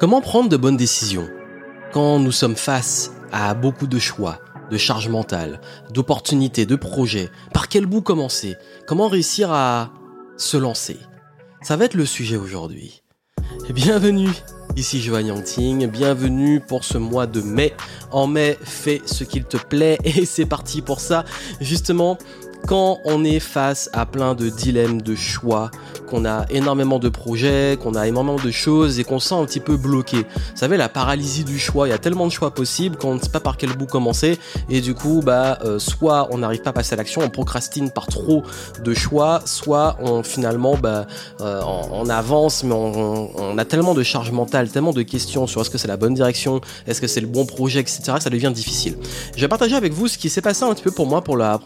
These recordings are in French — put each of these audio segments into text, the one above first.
Comment prendre de bonnes décisions quand nous sommes face à beaucoup de choix, de charges mentales, d'opportunités, de projets? Par quel bout commencer? Comment réussir à se lancer? Ça va être le sujet aujourd'hui. Bienvenue, ici Johan Yangting, bienvenue pour ce mois de mai. En mai, fais ce qu'il te plaît et c'est parti pour ça. Justement, quand on est face à plein de dilemmes, de choix, qu'on a énormément de projets, qu'on a énormément de choses et qu'on sent un petit peu bloqué. Vous savez, la paralysie du choix, il y a tellement de choix possibles qu'on ne sait pas par quel bout commencer et du coup, bah, euh, soit on n'arrive pas à passer à l'action, on procrastine par trop de choix, soit on finalement, bah, euh, on, avance, mais on, a tellement de charge mentale, tellement de questions sur est-ce que c'est la bonne direction, est-ce que c'est le bon projet, etc., ça devient difficile. Je vais partager avec vous ce qui s'est passé un petit peu pour moi pour la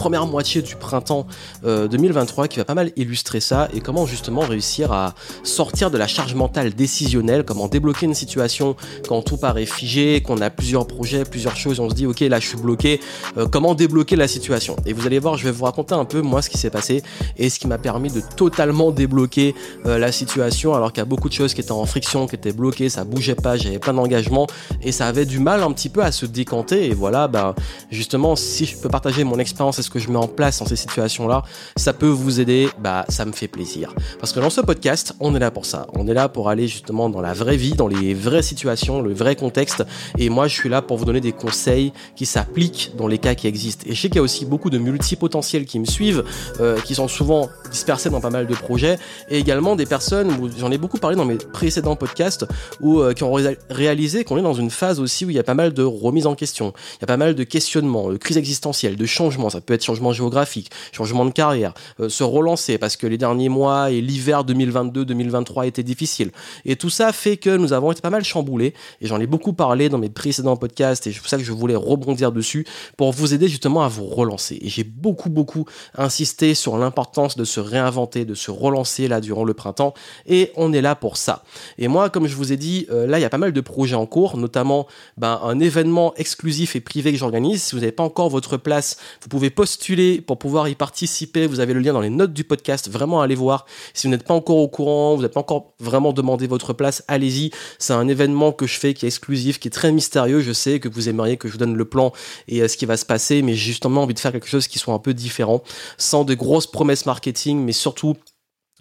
première moitié du printemps 2023 euh, qui va pas mal illustrer ça et comment justement réussir à sortir de la charge mentale décisionnelle, comment débloquer une situation quand tout paraît figé, qu'on a plusieurs projets, plusieurs choses, on se dit ok là je suis bloqué, euh, comment débloquer la situation? Et vous allez voir, je vais vous raconter un peu moi ce qui s'est passé et ce qui m'a permis de totalement débloquer euh, la situation alors qu'il y a beaucoup de choses qui étaient en friction, qui étaient bloquées, ça bougeait pas, j'avais plein d'engagement et ça avait du mal un petit peu à se décanter et voilà, ben justement si je peux partager mon expérience que je mets en place dans ces situations-là, ça peut vous aider, bah ça me fait plaisir. Parce que dans ce podcast, on est là pour ça. On est là pour aller justement dans la vraie vie, dans les vraies situations, le vrai contexte. Et moi, je suis là pour vous donner des conseils qui s'appliquent dans les cas qui existent. Et je sais qu'il y a aussi beaucoup de multipotentiels qui me suivent, euh, qui sont souvent dispersés dans pas mal de projets, et également des personnes, j'en ai beaucoup parlé dans mes précédents podcasts, où, euh, qui ont réalisé qu'on est dans une phase aussi où il y a pas mal de remise en question, il y a pas mal de questionnements, de crise existentielle, de changements. Ça peut être changement géographique, changement de carrière, euh, se relancer parce que les derniers mois et l'hiver 2022-2023 étaient difficiles. Et tout ça fait que nous avons été pas mal chamboulés et j'en ai beaucoup parlé dans mes précédents podcasts et c'est pour ça que je voulais rebondir dessus pour vous aider justement à vous relancer. Et j'ai beaucoup beaucoup insisté sur l'importance de se réinventer, de se relancer là durant le printemps et on est là pour ça. Et moi, comme je vous ai dit, euh, là il y a pas mal de projets en cours, notamment ben, un événement exclusif et privé que j'organise. Si vous n'avez pas encore votre place, vous pouvez poster postuler pour pouvoir y participer. Vous avez le lien dans les notes du podcast. Vraiment, allez voir. Si vous n'êtes pas encore au courant, vous n'êtes pas encore vraiment demandé votre place, allez-y. C'est un événement que je fais qui est exclusif, qui est très mystérieux. Je sais que vous aimeriez que je vous donne le plan et euh, ce qui va se passer, mais j'ai justement envie de faire quelque chose qui soit un peu différent, sans de grosses promesses marketing, mais surtout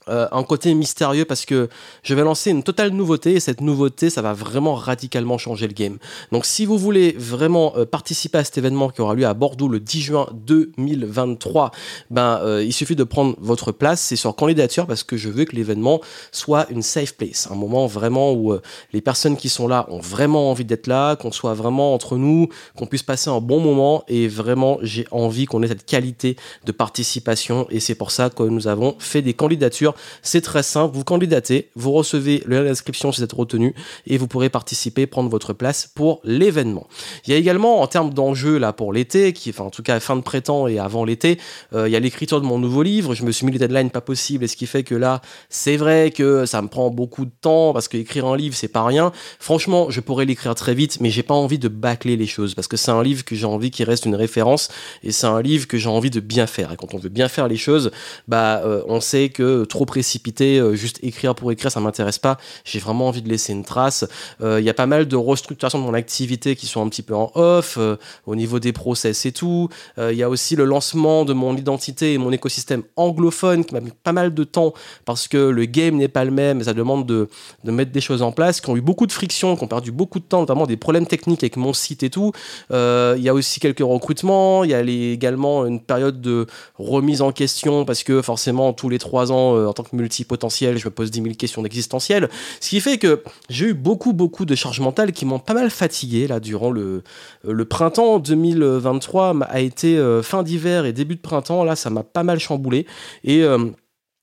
euh, un côté mystérieux parce que je vais lancer une totale nouveauté et cette nouveauté, ça va vraiment radicalement changer le game. Donc si vous voulez vraiment euh, participer à cet événement qui aura lieu à Bordeaux le 10 juin 2023, ben euh, il suffit de prendre votre place. C'est sur candidature parce que je veux que l'événement soit une safe place, un moment vraiment où les personnes qui sont là ont vraiment envie d'être là, qu'on soit vraiment entre nous, qu'on puisse passer un bon moment et vraiment j'ai envie qu'on ait cette qualité de participation et c'est pour ça que nous avons fait des candidatures c'est très simple, vous candidatez, vous recevez le lien d'inscription si vous êtes retenu et vous pourrez participer, prendre votre place pour l'événement. Il y a également en termes d'enjeux là pour l'été, qui enfin en tout cas fin de printemps et avant l'été, euh, il y a l'écriture de mon nouveau livre. Je me suis mis les deadlines pas possible et ce qui fait que là c'est vrai que ça me prend beaucoup de temps parce qu'écrire un livre c'est pas rien. Franchement, je pourrais l'écrire très vite, mais j'ai pas envie de bâcler les choses parce que c'est un livre que j'ai envie qu'il reste une référence et c'est un livre que j'ai envie de bien faire. Et quand on veut bien faire les choses, bah euh, on sait que trop précipité, euh, juste écrire pour écrire, ça m'intéresse pas. J'ai vraiment envie de laisser une trace. Euh, il y a pas mal de restructuration de mon activité qui sont un petit peu en off, euh, au niveau des process et tout. Il y a aussi le lancement de mon identité et mon écosystème anglophone qui m'a mis pas mal de temps parce que le game n'est pas le même et ça demande de, mettre des choses en place, qui ont eu beaucoup de frictions, qui ont perdu beaucoup de temps, notamment des problèmes techniques avec mon site et tout. Il y a aussi quelques recrutements, il y a également une période de remise en question parce que forcément tous les trois ans, en tant que multipotentiel, je me pose 10 000 questions d'existentiel. Ce qui fait que j'ai eu beaucoup, beaucoup de charges mentales qui m'ont pas mal fatigué là durant le, euh, printemps 2023 a été euh, fin d'hiver et début de printemps. Là, ça m'a pas mal chamboulé. Et. Euh,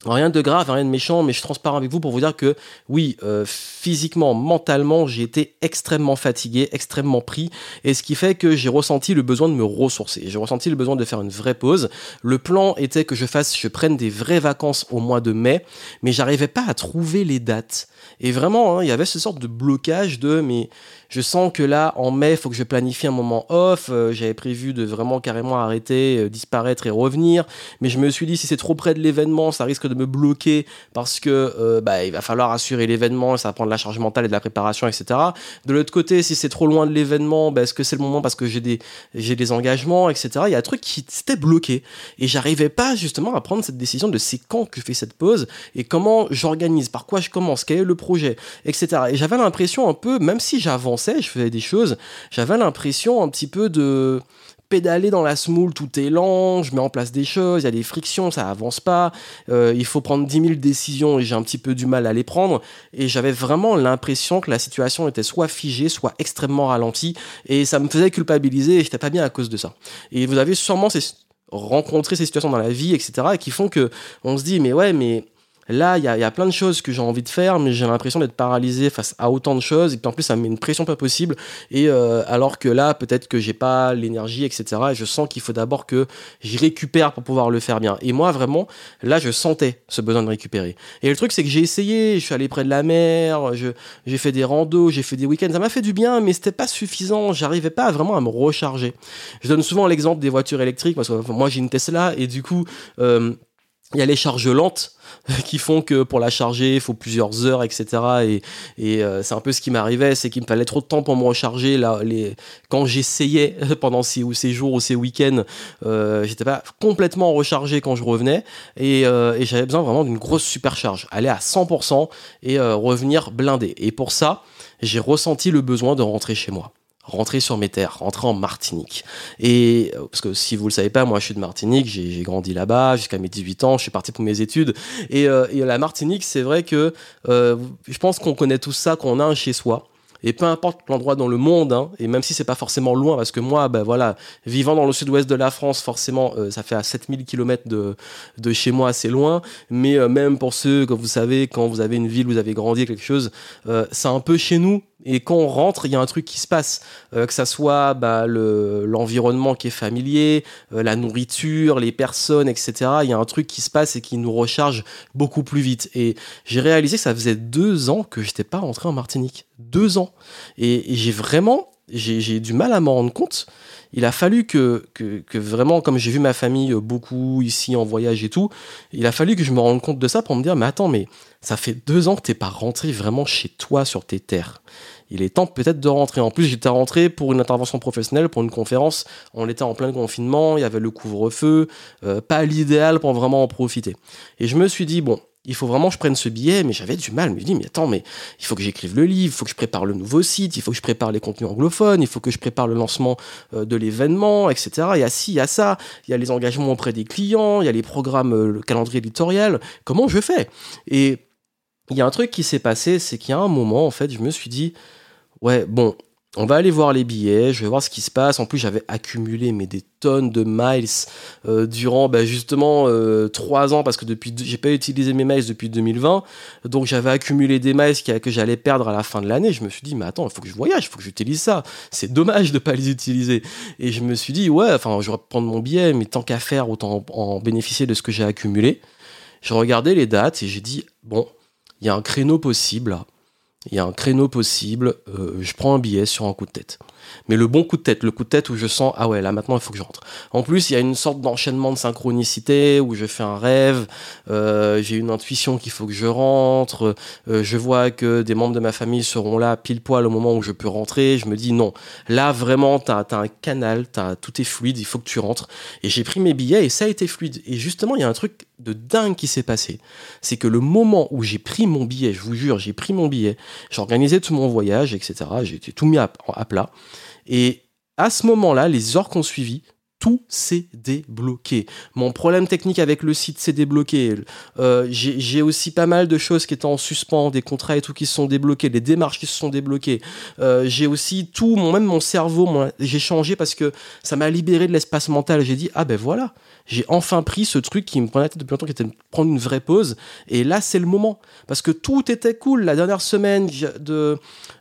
Rien de grave, rien de méchant, mais je suis transparent avec vous pour vous dire que oui, euh, physiquement, mentalement, j'ai été extrêmement fatigué, extrêmement pris, et ce qui fait que j'ai ressenti le besoin de me ressourcer. J'ai ressenti le besoin de faire une vraie pause. Le plan était que je fasse, je prenne des vraies vacances au mois de mai, mais j'arrivais pas à trouver les dates. Et vraiment, hein, il y avait ce sorte de blocage de mais je sens que là, en mai, il faut que je planifie un moment off. Euh, j'avais prévu de vraiment carrément arrêter, euh, disparaître et revenir. Mais je me suis dit, si c'est trop près de l'événement, ça risque de me bloquer parce que euh, bah, il va falloir assurer l'événement, ça va prendre la charge mentale et de la préparation, etc. De l'autre côté, si c'est trop loin de l'événement, ben, est-ce que c'est le moment parce que j'ai des, des engagements, etc. Il y a un truc qui s'était bloqué et j'arrivais pas justement à prendre cette décision de c'est quand que je fais cette pause et comment j'organise, par quoi je commence, quel est le projet, etc. Et j'avais l'impression un peu, même si je faisais des choses, j'avais l'impression un petit peu de pédaler dans la smoule, tout est lent, je mets en place des choses, il y a des frictions, ça avance pas, euh, il faut prendre 10 000 décisions et j'ai un petit peu du mal à les prendre. Et j'avais vraiment l'impression que la situation était soit figée, soit extrêmement ralentie, et ça me faisait culpabiliser et j'étais pas bien à cause de ça. Et vous avez sûrement rencontré ces situations dans la vie, etc., qui font que on se dit, mais ouais, mais Là, il y a, plein de choses que j'ai envie de faire, mais j'ai l'impression d'être paralysé face à autant de choses. Et puis en plus, ça me met une pression pas possible. Et euh, alors que là, peut-être que j'ai pas l'énergie, etc. Et je sens qu'il faut d'abord que j'y récupère pour pouvoir le faire bien. Et moi, vraiment, là, je sentais ce besoin de récupérer. Et le truc, c'est que j'ai essayé. Je suis allé près de la mer. J'ai fait des randos, j'ai fait des week-ends. Ça m'a fait du bien, mais c'était pas suffisant. J'arrivais pas vraiment à me recharger. Je donne souvent l'exemple des voitures électriques parce que moi, j'ai une Tesla et du coup. Euh, il y a les charges lentes qui font que pour la charger, il faut plusieurs heures, etc. Et, euh, c'est un peu ce qui m'arrivait, c'est qu'il me fallait trop de temps pour me recharger. Là, les... Quand j'essayais pendant ces, ces, jours ou ces week-ends, euh, j'étais pas complètement rechargé quand je revenais. Et, euh, et j'avais besoin vraiment d'une grosse supercharge, aller à 100% et euh, revenir blindé. Et pour ça, j'ai ressenti le besoin de rentrer chez moi rentrer sur mes terres, rentrer en Martinique. Et euh, parce que si vous le savez pas, moi je suis de Martinique, j'ai grandi là-bas jusqu'à mes 18 ans, je suis parti pour mes études. Et, euh, et la Martinique, c'est vrai que euh, je pense qu'on connaît tout ça, qu'on a un chez soi. Et peu importe l'endroit dans le monde, hein, et même si c'est pas forcément loin, parce que moi, ben voilà, vivant dans le sud-ouest de la France, forcément, ça fait à 7000 km de, de chez moi, assez loin. Mais même pour ceux, comme vous savez, quand vous avez une ville, vous avez grandi, quelque chose, c'est un peu chez nous, et quand on rentre, il y a un truc qui se passe, euh, que ça soit bah, l'environnement qui est familier, euh, la nourriture, les personnes, etc. Il y a un truc qui se passe et qui nous recharge beaucoup plus vite. Et j'ai réalisé que ça faisait deux ans que j'étais pas rentré en Martinique. Deux ans. Et, et j'ai vraiment, j'ai du mal à m'en rendre compte il a fallu que, que, vraiment, comme j'ai vu ma famille beaucoup ici en voyage et tout, il a fallu que je me rende compte de ça pour me dire, mais attends, mais ça fait deux ans que t'es pas rentré vraiment chez toi sur tes terres. Il est temps peut-être de rentrer. En plus, j'étais rentré pour une intervention professionnelle, pour une conférence. On était en plein confinement, il y avait le couvre-feu, euh, pas l'idéal pour vraiment en profiter. Et je me suis dit, bon, il faut vraiment que je prenne ce billet, mais j'avais du mal. Je me dis, mais attends, mais il faut que j'écrive le livre, il faut que je prépare le nouveau site, il faut que je prépare les contenus anglophones, il faut que je prépare le lancement euh, de l'événement, etc. Il y a ci, il y a ça, il y a les engagements auprès des clients, il y a les programmes, euh, le calendrier éditorial. Comment je fais? Et il y a un truc qui s'est passé, c'est qu'il y a un moment, en fait, je me suis dit, ouais, bon, on va aller voir les billets, je vais voir ce qui se passe. En plus, j'avais accumulé mais des tonnes de miles euh, durant bah, justement euh, trois ans parce que depuis j'ai pas utilisé mes miles depuis 2020, donc j'avais accumulé des miles que j'allais perdre à la fin de l'année. Je me suis dit mais attends, il faut que je voyage, il faut que j'utilise ça. C'est dommage de pas les utiliser. Et je me suis dit ouais, enfin je vais prendre mon billet, mais tant qu'à faire, autant en bénéficier de ce que j'ai accumulé. Je regardais les dates et j'ai dit bon, il y a un créneau possible il y a un créneau possible, euh, je prends un billet sur un coup de tête. Mais le bon coup de tête, le coup de tête où je sens, ah ouais, là maintenant il faut que je rentre. En plus, il y a une sorte d'enchaînement de synchronicité où je fais un rêve, euh, j'ai une intuition qu'il faut que je rentre, euh, je vois que des membres de ma famille seront là pile poil au moment où je peux rentrer, je me dis non, là vraiment, t'as as un canal, tout est fluide, il faut que tu rentres. Et j'ai pris mes billets et ça a été fluide. Et justement, il y a un truc de dingue qui s'est passé. C'est que le moment où j'ai pris mon billet, je vous jure, j'ai pris mon billet, j'ai organisé tout mon voyage, etc., j'ai tout mis à plat. Et à ce moment-là, les heures qu'on suivi, tout s'est débloqué. Mon problème technique avec le site s'est débloqué. Euh, j'ai aussi pas mal de choses qui étaient en suspens, des contrats et tout qui se sont débloqués, des démarches qui se sont débloquées. Euh, j'ai aussi tout, mon, même mon cerveau, j'ai changé parce que ça m'a libéré de l'espace mental. J'ai dit, ah ben voilà, j'ai enfin pris ce truc qui me prenait depuis longtemps, qui était de prendre une vraie pause. Et là, c'est le moment. Parce que tout était cool. La dernière semaine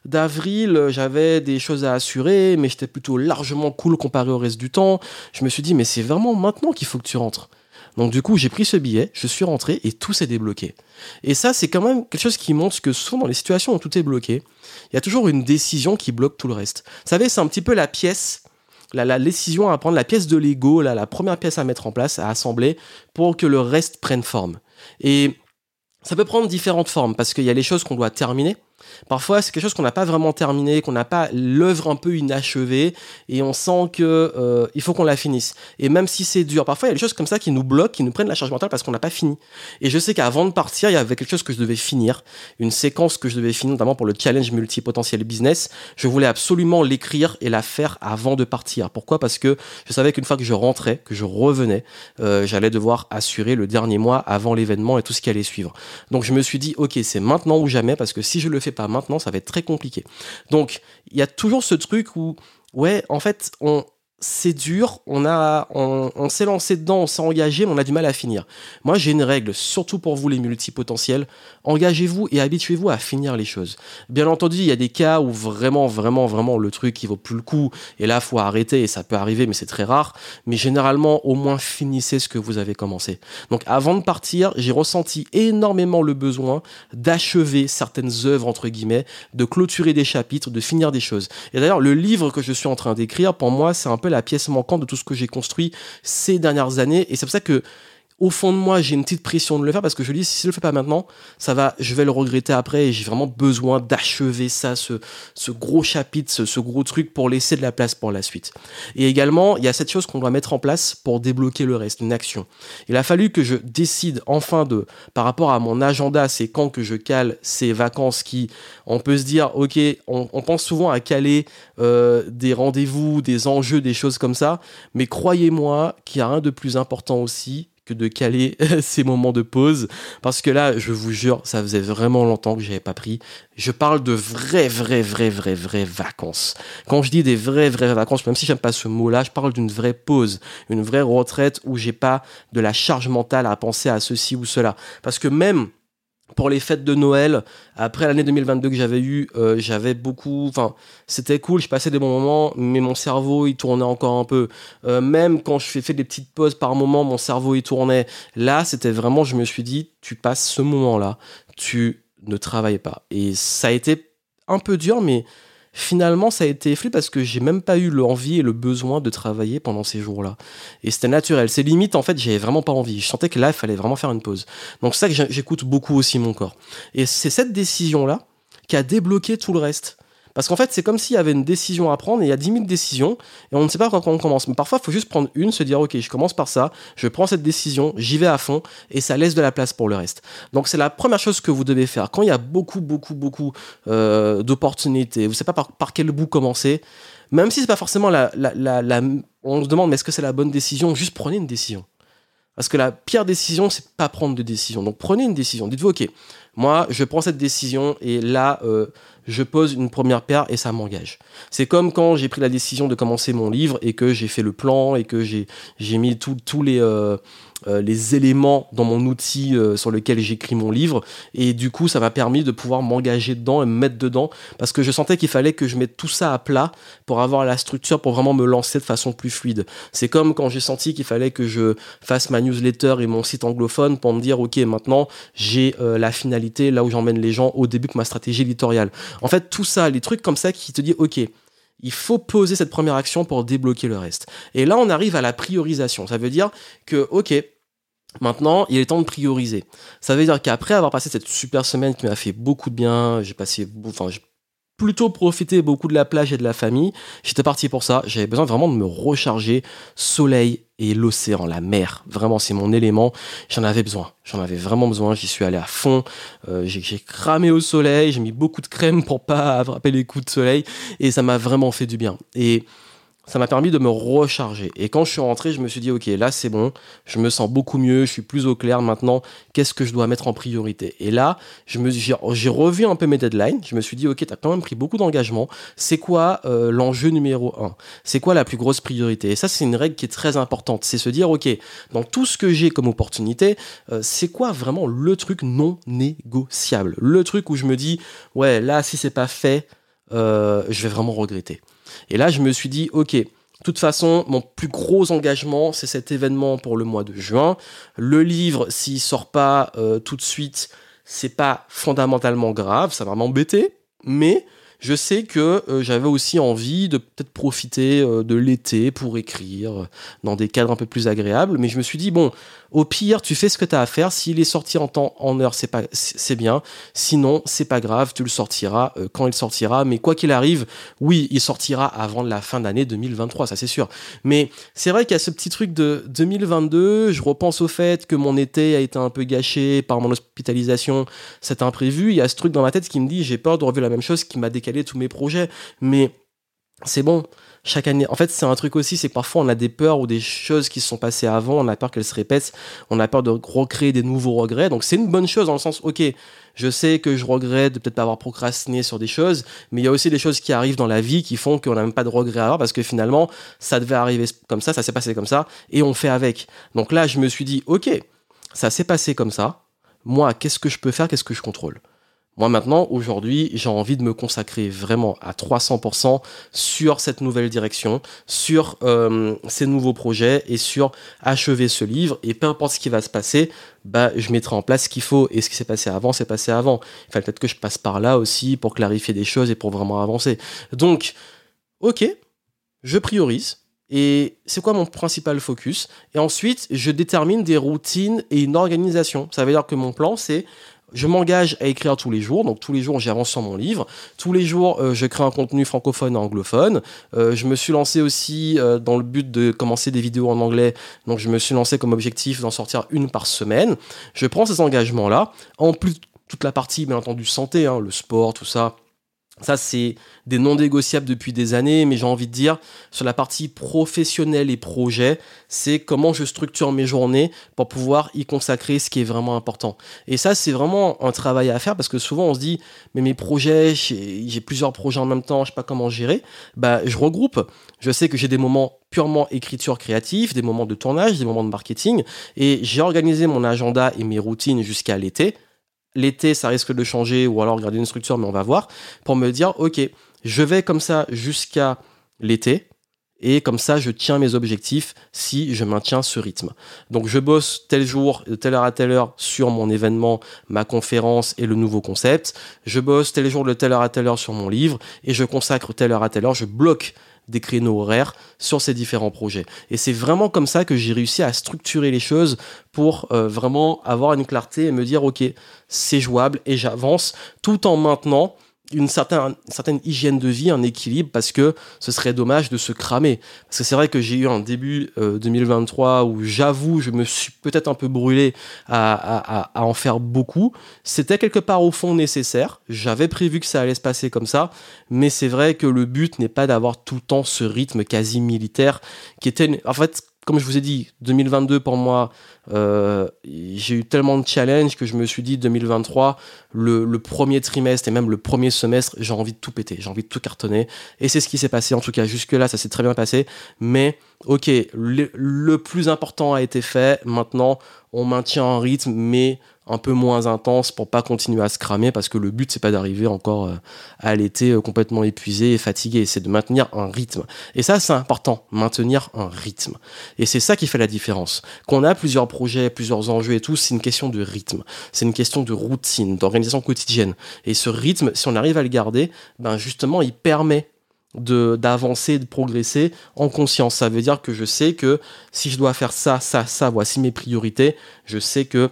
d'avril, j'avais des choses à assurer, mais j'étais plutôt largement cool comparé au reste du temps. Je me suis dit, mais c'est vraiment maintenant qu'il faut que tu rentres. Donc du coup, j'ai pris ce billet, je suis rentré et tout s'est débloqué. Et ça, c'est quand même quelque chose qui montre que souvent dans les situations où tout est bloqué, il y a toujours une décision qui bloque tout le reste. Vous savez, c'est un petit peu la pièce la, décision à prendre, la pièce de Lego, la première pièce à mettre en place, à assembler, pour que le reste prenne forme. Et ça peut prendre différentes formes, parce qu'il y a les choses qu'on doit terminer, Parfois, c'est quelque chose qu'on n'a pas vraiment terminé, qu'on n'a pas l'œuvre un peu inachevée, et on sent que euh, il faut qu'on la finisse. Et même si c'est dur, parfois il y a des choses comme ça qui nous bloquent, qui nous prennent la charge mentale parce qu'on n'a pas fini. Et je sais qu'avant de partir, il y avait quelque chose que je devais finir, une séquence que je devais finir, notamment pour le challenge multipotentiel business. Je voulais absolument l'écrire et la faire avant de partir. Pourquoi? Parce que je savais qu'une fois que je rentrais, que je revenais, euh, j'allais devoir assurer le dernier mois avant l'événement et tout ce qui allait suivre. Donc je me suis dit, ok, c'est maintenant ou jamais, parce que si je le pas maintenant, ça va être très compliqué. Donc, il y a toujours ce truc où, ouais, en fait, on, c'est dur, on, on, s'est lancé dedans, on s'est engagé, mais on a du mal à finir. Moi, j'ai une règle, surtout pour vous les multipotentiels, engagez-vous et habituez-vous à finir les choses. Bien entendu, il y a des cas où vraiment, vraiment, vraiment le truc il vaut plus le coup, et là, faut arrêter, et ça peut arriver, mais c'est très rare. Mais généralement, au moins finissez ce que vous avez commencé. Donc, avant de partir, j'ai ressenti énormément le besoin d'achever certaines œuvres, entre guillemets, de clôturer des chapitres, de finir des choses. Et d'ailleurs, le livre que je suis en train d'écrire, pour moi, c'est un peu la pièce manquante de tout ce que j'ai construit ces dernières années. Et c'est pour ça que au fond de moi, j'ai une petite pression de le faire parce que je dis, si je le fais pas maintenant, ça va, je vais le regretter après et j'ai vraiment besoin d'achever ça, ce, gros chapitre, ce, gros truc pour laisser de la place pour la suite. Et également, il y a cette chose qu'on doit mettre en place pour débloquer le reste, une action. Il a fallu que je décide enfin de, par rapport à mon agenda, c'est quand que je cale ces vacances qui, on peut se dire, ok, on, pense souvent à caler euh, des rendez-vous, des enjeux, des choses comme ça, mais croyez-moi qu'il y a un de plus important aussi, que de caler ces moments de pause. Parce que là, je vous jure, ça faisait vraiment longtemps que j'avais pas pris. Je parle de vraies, vraies, vraies, vraies, vraies vacances. Quand je dis des vraies, vraies vacances, même si j'aime pas ce mot-là, je parle d'une vraie pause, une vraie retraite où j'ai pas de la charge mentale à penser à ceci ou cela. Parce que même pour les fêtes de Noël, après l'année 2022 que j'avais eu, euh, j'avais beaucoup, enfin, c'était cool, je passais des bons moments, mais mon cerveau, il tournait encore un peu. Euh, même quand je fais, des petites pauses par moment, mon cerveau, il tournait. Là, c'était vraiment, je me suis dit, tu passes ce moment-là, tu ne travailles pas. Et ça a été un peu dur, mais finalement, ça a été efflué parce que j'ai même pas eu l'envie et le besoin de travailler pendant ces jours-là. Et c'était naturel. C'est limite, en fait, j'avais vraiment pas envie. Je sentais que là, il fallait vraiment faire une pause. Donc, c'est ça que j'écoute beaucoup aussi mon corps. Et c'est cette décision-là qui a débloqué tout le reste. Parce qu'en fait, c'est comme s'il y avait une décision à prendre et il y a 10 000 décisions et on ne sait pas quand on commence. Mais parfois, il faut juste prendre une, se dire, OK, je commence par ça, je prends cette décision, j'y vais à fond et ça laisse de la place pour le reste. Donc, c'est la première chose que vous devez faire. Quand il y a beaucoup, beaucoup, beaucoup euh, d'opportunités, vous ne savez pas par, quel bout commencer, même si c'est pas forcément la, la, on se demande, mais est-ce que c'est la bonne décision? Juste prenez une décision. Parce que la pire décision, c'est pas prendre de décision. Donc prenez une décision. Dites-vous, ok, moi, je prends cette décision et là, euh, je pose une première pierre et ça m'engage. C'est comme quand j'ai pris la décision de commencer mon livre et que j'ai fait le plan et que j'ai mis tous les, euh, euh, les éléments dans mon outil euh, sur lequel j'écris mon livre. Et du coup, ça m'a permis de pouvoir m'engager dedans et me mettre dedans parce que je sentais qu'il fallait que je mette tout ça à plat pour avoir la structure pour vraiment me lancer de façon plus fluide. C'est comme quand j'ai senti qu'il fallait que je fasse ma newsletter et mon site anglophone pour me dire, OK, maintenant, j'ai euh, la finalité là où j'emmène les gens au début de ma stratégie éditoriale. En fait, tout ça, les trucs comme ça qui te disent, OK, il faut poser cette première action pour débloquer le reste. Et là, on arrive à la priorisation. Ça veut dire que, ok, Maintenant, il est temps de prioriser. Ça veut dire qu'après avoir passé cette super semaine qui m'a fait beaucoup de bien, j'ai passé, enfin, j'ai plutôt profité beaucoup de la plage et de la famille. J'étais parti pour ça. J'avais besoin vraiment de me recharger. Soleil et l'océan, la mer. Vraiment, c'est mon élément. J'en avais besoin. J'en avais vraiment besoin. J'y suis allé à fond. Euh, j'ai cramé au soleil. J'ai mis beaucoup de crème pour pas attraper les coups de soleil. Et ça m'a vraiment fait du bien. Et ça m'a permis de me recharger. Et quand je suis rentré, je me suis dit, ok, là c'est bon, je me sens beaucoup mieux, je suis plus au clair maintenant, qu'est-ce que je dois mettre en priorité? Et là, j'ai, revu un peu mes deadlines, je me suis dit, ok, tu as quand même pris beaucoup d'engagement, c'est quoi euh, l'enjeu numéro un? C'est quoi la plus grosse priorité? Et ça, c'est une règle qui est très importante, c'est se dire, ok, dans tout ce que j'ai comme opportunité, euh, c'est quoi vraiment le truc non négociable? Le truc où je me dis, ouais, là, si c'est pas fait, euh, je vais vraiment regretter. Et là, je me suis dit, ok, de toute façon, mon plus gros engagement, c'est cet événement pour le mois de juin. Le livre, s'il sort pas euh, tout de suite, c'est pas fondamentalement grave, ça va m'embêter, mais je sais que euh, j'avais aussi envie de peut-être profiter euh, de l'été pour écrire dans des cadres un peu plus agréables, mais je me suis dit bon, au pire, tu fais ce que tu as à faire. S'il est sorti en temps, en heure, c'est pas, c'est bien. Sinon, c'est pas grave, tu le sortiras quand il sortira. Mais quoi qu'il arrive, oui, il sortira avant la fin d'année 2023, ça c'est sûr. Mais c'est vrai qu'il y a ce petit truc de 2022. Je repense au fait que mon été a été un peu gâché par mon hospitalisation, cet imprévu. Il y a ce truc dans ma tête qui me dit j'ai peur de revivre la même chose qui m'a décalé tous mes projets. Mais c'est bon. Chaque année, en fait, c'est un truc aussi, c'est que parfois on a des peurs ou des choses qui se sont passées avant, on a peur qu'elles se répètent, on a peur de recréer des nouveaux regrets. Donc c'est une bonne chose dans le sens, ok, je sais que je regrette de peut-être pas avoir procrastiné sur des choses, mais il y a aussi des choses qui arrivent dans la vie qui font qu'on n'a même pas de regrets à avoir parce que finalement, ça devait arriver comme ça, ça s'est passé comme ça, et on fait avec. Donc là, je me suis dit, ok, ça s'est passé comme ça. Moi, qu'est-ce que je peux faire, qu'est-ce que je contrôle? Moi maintenant, aujourd'hui, j'ai envie de me consacrer vraiment à 300% sur cette nouvelle direction, sur euh, ces nouveaux projets et sur achever ce livre. Et peu importe ce qui va se passer, bah, je mettrai en place ce qu'il faut. Et ce qui s'est passé avant, c'est passé avant. Il fallait peut-être que je passe par là aussi pour clarifier des choses et pour vraiment avancer. Donc, ok, je priorise. Et c'est quoi mon principal focus? Et ensuite, je détermine des routines et une organisation. Ça veut dire que mon plan, c'est je m'engage à écrire tous les jours, donc tous les jours j'avance sur mon livre, tous les jours euh, je crée un contenu francophone et anglophone, euh, je me suis lancé aussi euh, dans le but de commencer des vidéos en anglais, donc je me suis lancé comme objectif d'en sortir une par semaine, je prends ces engagements-là, en plus toute la partie bien entendu santé, hein, le sport, tout ça, ça, c'est des non négociables depuis des années, mais j'ai envie de dire, sur la partie professionnelle et projet, c'est comment je structure mes journées pour pouvoir y consacrer ce qui est vraiment important. Et ça, c'est vraiment un travail à faire parce que souvent on se dit, mais mes projets, j'ai plusieurs projets en même temps, je sais pas comment gérer. Bah, je regroupe. Je sais que j'ai des moments purement écriture créative, des moments de tournage, des moments de marketing, et j'ai organisé mon agenda et mes routines jusqu'à l'été l'été, ça risque de changer, ou alors garder une structure, mais on va voir, pour me dire, ok, je vais comme ça jusqu'à l'été, et comme ça, je tiens mes objectifs si je maintiens ce rythme. Donc, je bosse tel jour, de telle heure à telle heure sur mon événement, ma conférence et le nouveau concept. Je bosse tel jour de telle heure à telle heure sur mon livre et je consacre telle heure à telle heure. Je bloque des créneaux horaires sur ces différents projets. Et c'est vraiment comme ça que j'ai réussi à structurer les choses pour euh, vraiment avoir une clarté et me dire, OK, c'est jouable et j'avance tout en maintenant une certaine, certaine hygiène de vie, un équilibre, parce que ce serait dommage de se cramer. Parce que c'est vrai que j'ai eu un début 2023 euh, où j'avoue, je me suis peut-être un peu brûlé à, à, à, en faire beaucoup. C'était quelque part au fond nécessaire. J'avais prévu que ça allait se passer comme ça, mais c'est vrai que le but n'est pas d'avoir tout le temps ce rythme quasi militaire qui était, en fait, comme je vous ai dit, 2022 pour moi, euh, j'ai eu tellement de challenges que je me suis dit 2023, le, premier trimestre et même le premier semestre, j'ai envie de tout péter, j'ai envie de tout cartonner. Et c'est ce qui s'est passé. En tout cas, jusque-là, ça s'est très bien passé. Mais ok, le, le, plus important a été fait. Maintenant, on maintient un rythme, mais un peu moins intense pour pas continuer à se cramer parce que le but c'est pas d'arriver encore euh, à l'été euh, complètement épuisé et fatigué, c'est de maintenir un rythme. Et ça c'est important, maintenir un rythme. Et c'est ça qui fait la différence. Qu'on a plusieurs projets, plusieurs enjeux et tout, c'est une question de rythme, c'est une question de routine, d'organisation quotidienne. Et ce rythme, si on arrive à le garder, ben justement il permet de d'avancer, de progresser en conscience. Ça veut dire que je sais que si je dois faire ça, ça, ça, voici mes priorités, je sais que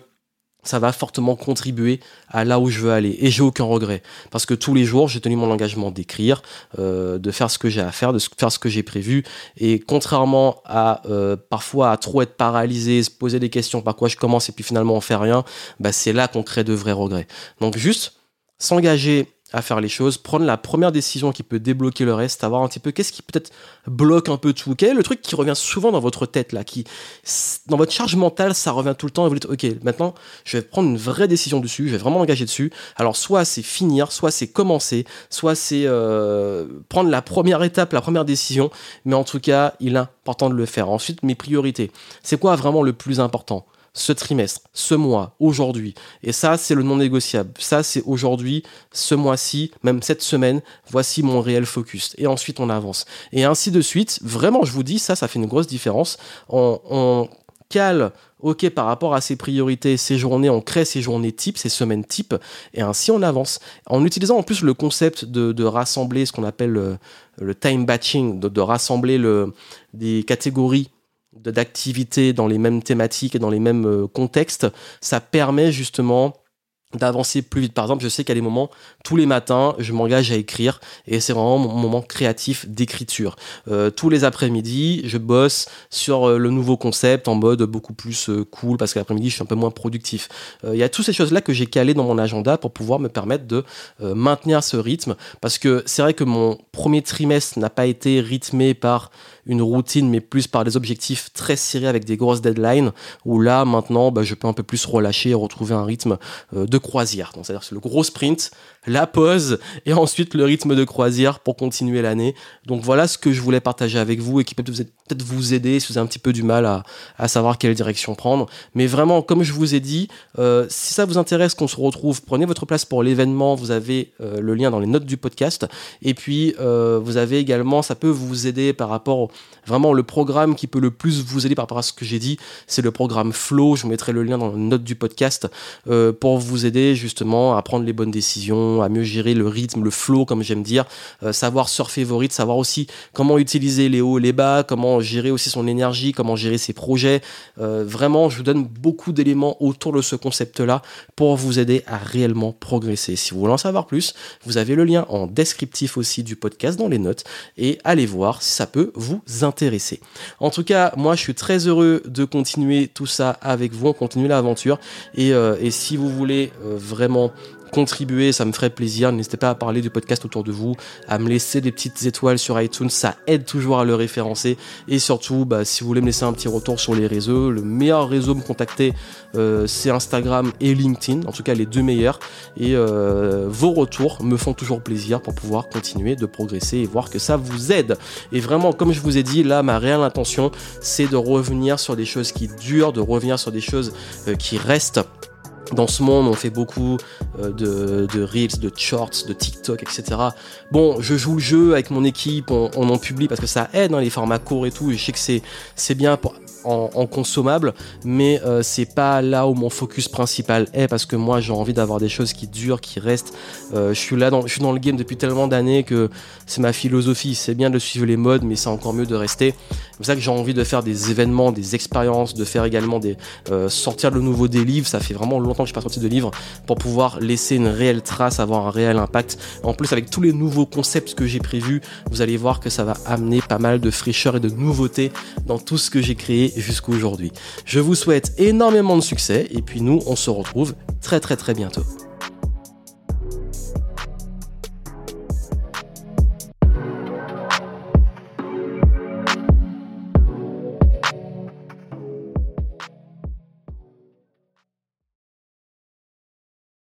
ça va fortement contribuer à là où je veux aller. Et j'ai aucun regret. Parce que tous les jours, j'ai tenu mon engagement d'écrire, euh, de faire ce que j'ai à faire, de faire ce que j'ai prévu. Et contrairement à euh, parfois à trop être paralysé, se poser des questions par quoi je commence et puis finalement on fait rien, bah c'est là qu'on crée de vrais regrets. Donc juste s'engager à faire les choses, prendre la première décision qui peut débloquer le reste, savoir un petit peu qu'est-ce qui peut-être bloque un peu tout. Quel est le truc qui revient souvent dans votre tête là, qui dans votre charge mentale, ça revient tout le temps et vous dites ok, maintenant je vais prendre une vraie décision dessus, je vais vraiment m'engager dessus. Alors soit c'est finir, soit c'est commencer, soit c'est euh, prendre la première étape, la première décision, mais en tout cas il est important de le faire. Ensuite mes priorités, c'est quoi vraiment le plus important? Ce trimestre, ce mois, aujourd'hui. Et ça, c'est le non négociable. Ça, c'est aujourd'hui, ce mois-ci, même cette semaine, voici mon réel focus. Et ensuite, on avance. Et ainsi de suite. Vraiment, je vous dis, ça, ça fait une grosse différence. On, cale ok, par rapport à ses priorités, ses journées, on crée ses journées types, ses semaines types, et ainsi on avance. En utilisant en plus le concept de, rassembler ce qu'on appelle le, time batching, de, rassembler le, des catégories d'activités dans les mêmes thématiques et dans les mêmes euh, contextes, ça permet justement d'avancer plus vite. Par exemple, je sais qu'à des moments, tous les matins, je m'engage à écrire et c'est vraiment mon moment créatif d'écriture. Euh, tous les après-midi, je bosse sur euh, le nouveau concept en mode beaucoup plus cool parce que l'après-midi, je suis un peu moins productif. Il y a toutes ces choses-là que j'ai calées dans mon agenda pour pouvoir me permettre de maintenir ce rythme parce que c'est vrai que mon premier trimestre n'a pas été rythmé par une routine, mais plus par des objectifs très serrés avec des grosses deadlines, où là, maintenant, bah, je peux un peu plus relâcher et retrouver un rythme euh, de croisière. Donc, c'est-à-dire le gros sprint, la pause, et ensuite le rythme de croisière pour continuer l'année. Donc, voilà ce que je voulais partager avec vous et qui peut peut-être vous aider si vous avez un petit peu du mal à, à savoir quelle direction prendre. Mais vraiment, comme je vous ai dit, euh, si ça vous intéresse qu'on se retrouve, prenez votre place pour l'événement. Vous avez euh, le lien dans les notes du podcast. Et puis, vous avez également, ça peut vous aider par rapport Vraiment, le programme qui peut le plus vous aider par rapport à ce que j'ai dit, c'est le programme Flow. Je vous mettrai le lien dans la note du podcast euh, pour vous aider justement à prendre les bonnes décisions, à mieux gérer le rythme, le flow, comme j'aime dire, euh, savoir surfer vos rythmes, savoir aussi comment utiliser les hauts, les bas, comment gérer aussi son énergie, comment gérer ses projets. Euh, vraiment, je vous donne beaucoup d'éléments autour de ce concept-là pour vous aider à réellement progresser. Si vous voulez en savoir plus, vous avez le lien en descriptif aussi du podcast dans les notes et allez voir si ça peut vous intéresser. En tout cas, moi je suis très heureux de continuer tout ça avec vous, on continue l'aventure et, euh, et si vous voulez euh, vraiment contribuer, ça me ferait plaisir. N'hésitez pas à parler du podcast autour de vous, à me laisser des petites étoiles sur iTunes, ça aide toujours à le référencer. Et surtout, bah, si vous voulez me laisser un petit retour sur les réseaux, le meilleur réseau me contacter, euh, c'est Instagram et LinkedIn, en tout cas les deux meilleurs. Et euh, vos retours me font toujours plaisir pour pouvoir continuer de progresser et voir que ça vous aide. Et vraiment, comme je vous ai dit, là, ma réelle intention, c'est de revenir sur des choses qui durent, de revenir sur des choses euh, qui restent dans ce monde, on fait beaucoup euh, de, de, reels, de shorts, de TikTok, etc. Bon, je joue le jeu avec mon équipe, on, en publie parce que ça aide, hein, les formats courts et tout. Et je sais que c'est c'est bien pour en, consommable, mais euh, c'est pas là où mon focus principal est parce que moi j'ai envie d'avoir des choses qui durent, qui restent. Euh, je suis là, dans, je suis dans le game depuis tellement d'années que c'est ma philosophie. C'est bien de suivre les modes, mais c'est encore mieux de rester. C'est pour ça que j'ai envie de faire des événements, des expériences, de faire également des euh, sortir de nouveau des livres. Ça fait vraiment longtemps que je pas sorti de livres pour pouvoir laisser une réelle trace, avoir un réel impact. En plus avec tous les nouveaux concepts que j'ai prévus, vous allez voir que ça va amener pas mal de fraîcheur et de nouveautés dans tout ce que j'ai créé jusqu'aujourd'hui. Je vous souhaite énormément de succès et puis nous, on se retrouve très très très bientôt.